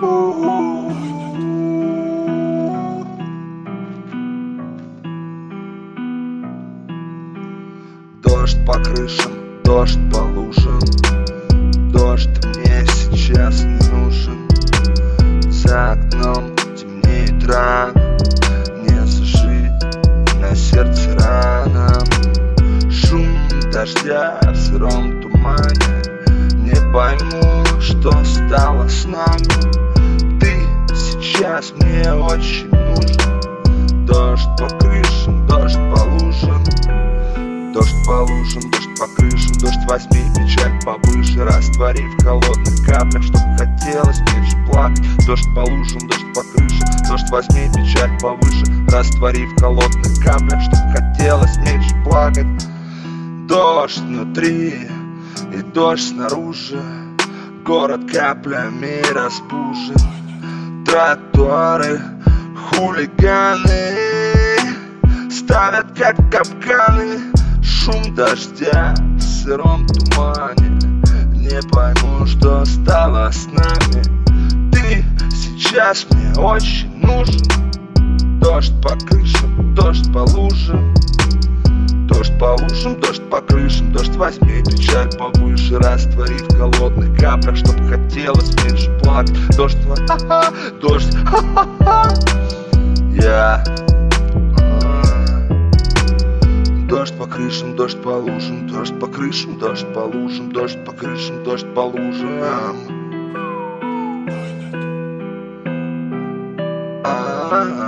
Дождь по крышам, дождь по лужам. Дождь мне сейчас не нужен. За окном темнеет ран Не зажить на сердце раном. Шум дождя в сыром тумане. Не пойму, что стало с нами сейчас мне очень нужен Дождь по крышам, дождь по лужам. Дождь по лужам, дождь по крышам Дождь возьми печаль повыше Раствори в холодных каплях Чтоб хотелось меньше плакать. Дождь по лужам, дождь по крышам Дождь возьми печаль повыше Раствори в холодных каплях Чтоб хотелось меньше плакать. Дождь внутри и дождь снаружи Город каплями разбужен Тротуары, хулиганы Ставят как капканы. Шум дождя в сыром тумане. Не пойму, что стало с нами. Ты сейчас мне очень нужен. Дождь по крышам, дождь по лужам по лужам, дождь по крышам Дождь возьми печаль повыше Раствори в холодных каплях Чтоб хотелось меньше плакать Дождь, ха-ха, дождь, ха-ха-ха Я Дождь по крышам, дождь по лужам, дождь по крышам, дождь по лужам, дождь по крышам, дождь по лужам. А-а-а.